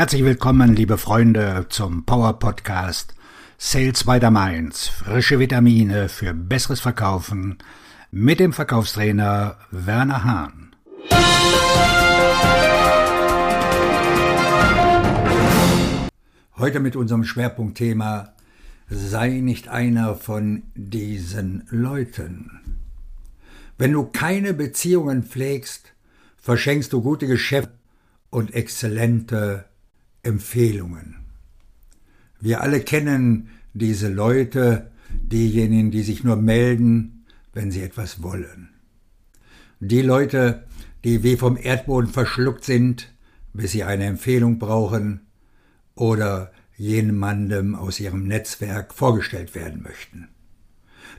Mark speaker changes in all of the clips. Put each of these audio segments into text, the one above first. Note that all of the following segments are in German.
Speaker 1: Herzlich willkommen, liebe Freunde, zum Power Podcast Sales by the Mainz. Frische Vitamine für besseres Verkaufen mit dem Verkaufstrainer Werner Hahn. Heute mit unserem Schwerpunktthema Sei nicht einer von diesen Leuten. Wenn du keine Beziehungen pflegst, verschenkst du gute Geschäfte und exzellente Empfehlungen. Wir alle kennen diese Leute, diejenigen, die sich nur melden, wenn sie etwas wollen. Die Leute, die wie vom Erdboden verschluckt sind, bis sie eine Empfehlung brauchen oder jemandem aus ihrem Netzwerk vorgestellt werden möchten.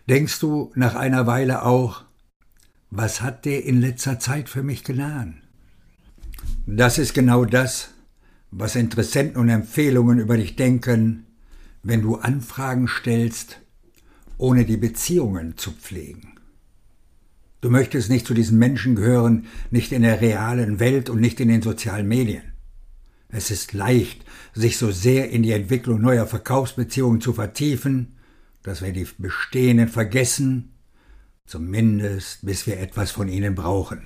Speaker 1: Denkst du nach einer Weile auch, was hat der in letzter Zeit für mich getan? Das ist genau das, was Interessenten und Empfehlungen über dich denken, wenn du Anfragen stellst, ohne die Beziehungen zu pflegen. Du möchtest nicht zu diesen Menschen gehören, nicht in der realen Welt und nicht in den sozialen Medien. Es ist leicht, sich so sehr in die Entwicklung neuer Verkaufsbeziehungen zu vertiefen, dass wir die bestehenden vergessen, zumindest bis wir etwas von ihnen brauchen.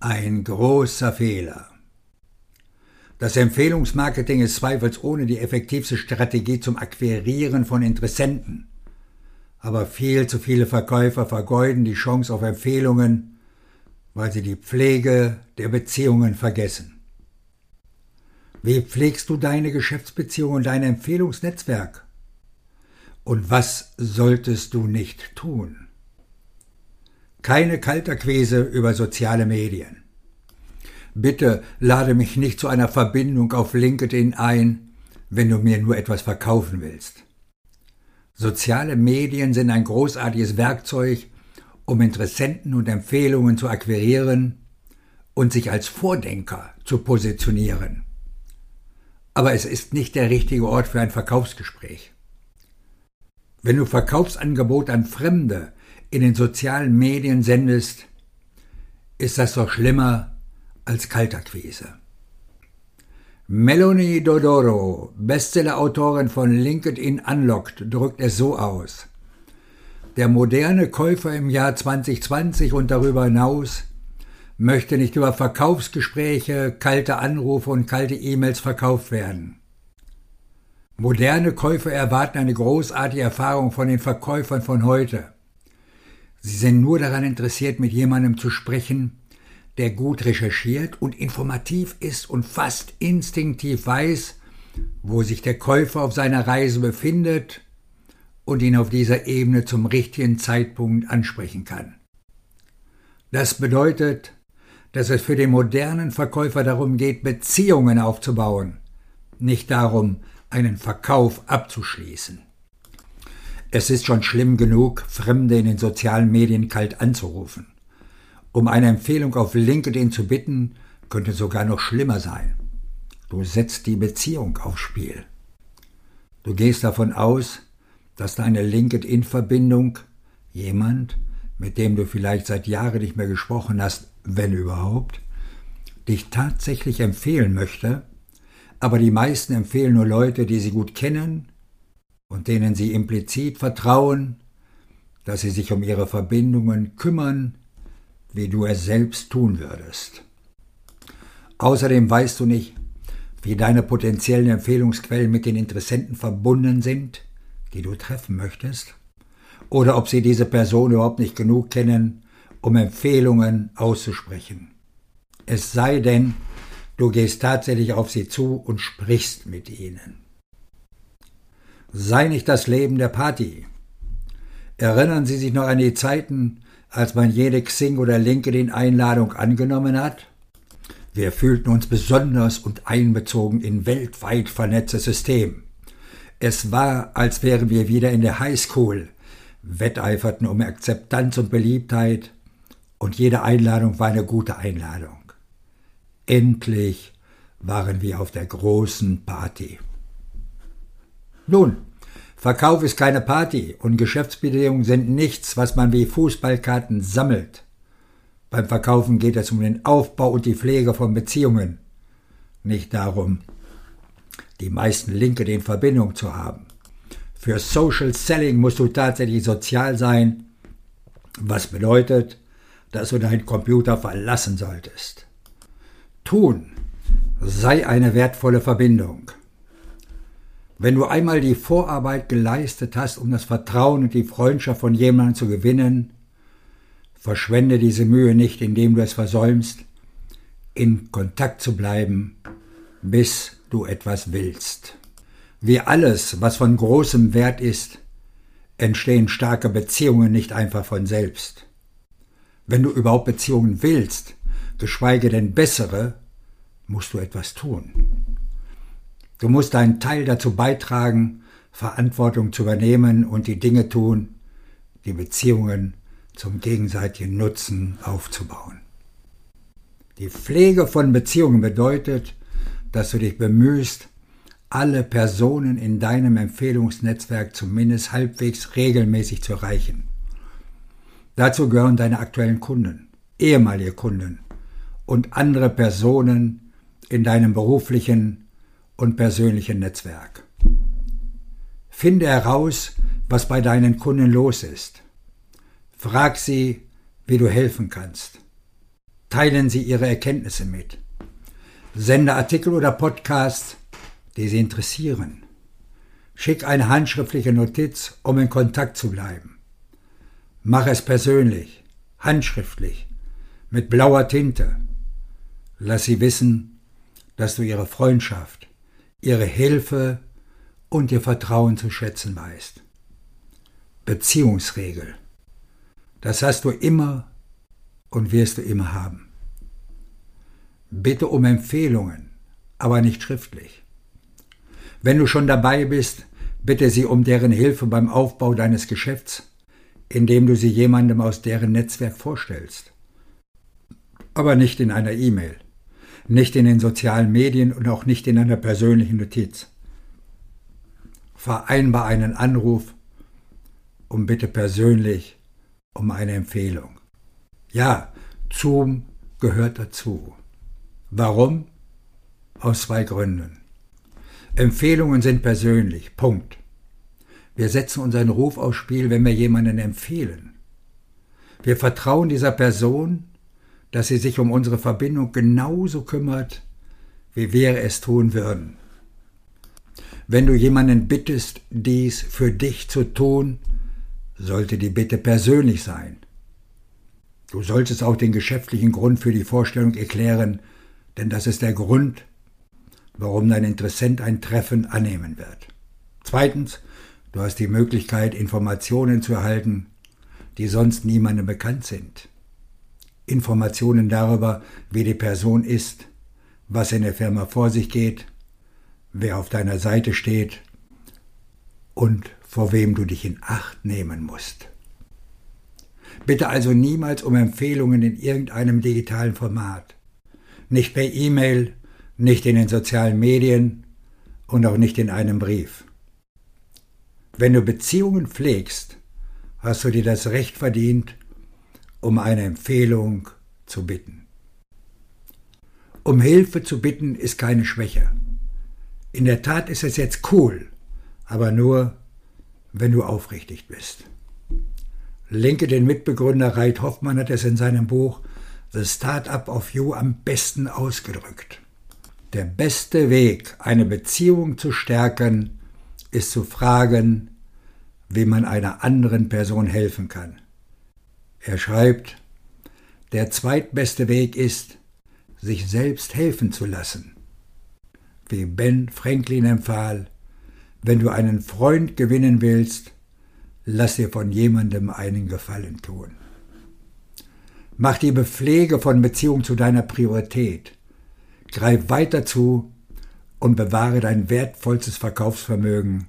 Speaker 1: Ein großer Fehler. Das Empfehlungsmarketing ist zweifelsohne die effektivste Strategie zum Akquirieren von Interessenten. Aber viel zu viele Verkäufer vergeuden die Chance auf Empfehlungen, weil sie die Pflege der Beziehungen vergessen. Wie pflegst du deine Geschäftsbeziehung und dein Empfehlungsnetzwerk? Und was solltest du nicht tun? Keine Kalterquise über soziale Medien. Bitte lade mich nicht zu einer Verbindung auf LinkedIn ein, wenn du mir nur etwas verkaufen willst. Soziale Medien sind ein großartiges Werkzeug, um Interessenten und Empfehlungen zu akquirieren und sich als Vordenker zu positionieren. Aber es ist nicht der richtige Ort für ein Verkaufsgespräch. Wenn du Verkaufsangebot an Fremde in den sozialen Medien sendest, ist das doch schlimmer als Kaltakquise. Melanie Dodoro, Bestsellerautorin von LinkedIn Unlocked, drückt es so aus. Der moderne Käufer im Jahr 2020 und darüber hinaus möchte nicht über Verkaufsgespräche, kalte Anrufe und kalte E-Mails verkauft werden. Moderne Käufer erwarten eine großartige Erfahrung von den Verkäufern von heute. Sie sind nur daran interessiert, mit jemandem zu sprechen, der gut recherchiert und informativ ist und fast instinktiv weiß, wo sich der Käufer auf seiner Reise befindet und ihn auf dieser Ebene zum richtigen Zeitpunkt ansprechen kann. Das bedeutet, dass es für den modernen Verkäufer darum geht, Beziehungen aufzubauen, nicht darum, einen Verkauf abzuschließen. Es ist schon schlimm genug, Fremde in den sozialen Medien kalt anzurufen. Um eine Empfehlung auf LinkedIn zu bitten, könnte sogar noch schlimmer sein. Du setzt die Beziehung aufs Spiel. Du gehst davon aus, dass deine LinkedIn-Verbindung jemand, mit dem du vielleicht seit Jahren nicht mehr gesprochen hast, wenn überhaupt, dich tatsächlich empfehlen möchte, aber die meisten empfehlen nur Leute, die sie gut kennen und denen sie implizit vertrauen, dass sie sich um ihre Verbindungen kümmern, wie du es selbst tun würdest. Außerdem weißt du nicht, wie deine potenziellen Empfehlungsquellen mit den Interessenten verbunden sind, die du treffen möchtest, oder ob sie diese Person überhaupt nicht genug kennen, um Empfehlungen auszusprechen. Es sei denn, du gehst tatsächlich auf sie zu und sprichst mit ihnen. Sei nicht das Leben der Party. Erinnern Sie sich noch an die Zeiten, als man jede Xing oder LinkedIn-Einladung angenommen hat? Wir fühlten uns besonders und einbezogen in weltweit vernetztes System. Es war, als wären wir wieder in der Highschool, wetteiferten um Akzeptanz und Beliebtheit, und jede Einladung war eine gute Einladung. Endlich waren wir auf der großen Party. Nun, Verkauf ist keine Party und Geschäftsbedingungen sind nichts, was man wie Fußballkarten sammelt. Beim Verkaufen geht es um den Aufbau und die Pflege von Beziehungen, nicht darum, die meisten Linke in Verbindung zu haben. Für Social Selling musst du tatsächlich sozial sein, was bedeutet, dass du deinen Computer verlassen solltest. Tun sei eine wertvolle Verbindung. Wenn du einmal die Vorarbeit geleistet hast, um das Vertrauen und die Freundschaft von jemandem zu gewinnen, verschwende diese Mühe nicht, indem du es versäumst, in Kontakt zu bleiben, bis du etwas willst. Wie alles, was von großem Wert ist, entstehen starke Beziehungen nicht einfach von selbst. Wenn du überhaupt Beziehungen willst, geschweige denn bessere, musst du etwas tun. Du musst deinen Teil dazu beitragen, Verantwortung zu übernehmen und die Dinge tun, die Beziehungen zum gegenseitigen Nutzen aufzubauen. Die Pflege von Beziehungen bedeutet, dass du dich bemühst, alle Personen in deinem Empfehlungsnetzwerk zumindest halbwegs regelmäßig zu erreichen. Dazu gehören deine aktuellen Kunden, ehemalige Kunden und andere Personen in deinem beruflichen und persönlichen Netzwerk. Finde heraus, was bei deinen Kunden los ist. Frag sie, wie du helfen kannst. Teilen Sie Ihre Erkenntnisse mit. Sende Artikel oder Podcasts, die Sie interessieren. Schick eine handschriftliche Notiz, um in Kontakt zu bleiben. Mach es persönlich, handschriftlich, mit blauer Tinte. Lass sie wissen, dass du ihre Freundschaft, ihre Hilfe und ihr Vertrauen zu schätzen weißt. Beziehungsregel. Das hast du immer und wirst du immer haben. Bitte um Empfehlungen, aber nicht schriftlich. Wenn du schon dabei bist, bitte sie um deren Hilfe beim Aufbau deines Geschäfts, indem du sie jemandem aus deren Netzwerk vorstellst. Aber nicht in einer E-Mail, nicht in den sozialen Medien und auch nicht in einer persönlichen Notiz. Vereinbar einen Anruf und bitte persönlich um eine Empfehlung. Ja, Zoom gehört dazu. Warum? Aus zwei Gründen. Empfehlungen sind persönlich. Punkt. Wir setzen unseren Ruf aufs Spiel, wenn wir jemanden empfehlen. Wir vertrauen dieser Person, dass sie sich um unsere Verbindung genauso kümmert, wie wir es tun würden. Wenn du jemanden bittest, dies für dich zu tun, sollte die Bitte persönlich sein. Du solltest auch den geschäftlichen Grund für die Vorstellung erklären, denn das ist der Grund, warum dein Interessent ein Treffen annehmen wird. Zweitens, du hast die Möglichkeit, Informationen zu erhalten, die sonst niemandem bekannt sind. Informationen darüber, wie die Person ist, was in der Firma vor sich geht, wer auf deiner Seite steht und vor wem du dich in Acht nehmen musst. Bitte also niemals um Empfehlungen in irgendeinem digitalen Format. Nicht per E-Mail, nicht in den sozialen Medien und auch nicht in einem Brief. Wenn du Beziehungen pflegst, hast du dir das Recht verdient, um eine Empfehlung zu bitten. Um Hilfe zu bitten ist keine Schwäche. In der Tat ist es jetzt cool, aber nur, wenn du aufrichtig bist. LinkedIn-Mitbegründer Reit Hoffmann hat es in seinem Buch The Startup of You am besten ausgedrückt. Der beste Weg, eine Beziehung zu stärken, ist zu fragen, wie man einer anderen Person helfen kann. Er schreibt, der zweitbeste Weg ist, sich selbst helfen zu lassen. Wie Ben Franklin empfahl, wenn du einen Freund gewinnen willst, lass dir von jemandem einen Gefallen tun. Mach die Bepflege von Beziehung zu deiner Priorität. Greif weiter zu und bewahre dein wertvollstes Verkaufsvermögen,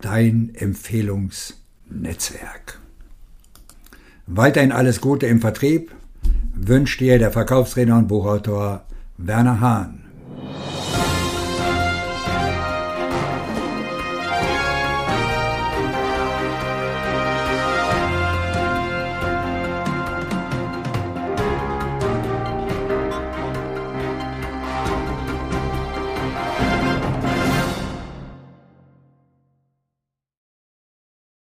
Speaker 1: dein Empfehlungsnetzwerk. Weiterhin alles Gute im Vertrieb wünscht dir der Verkaufsredner und Buchautor Werner Hahn.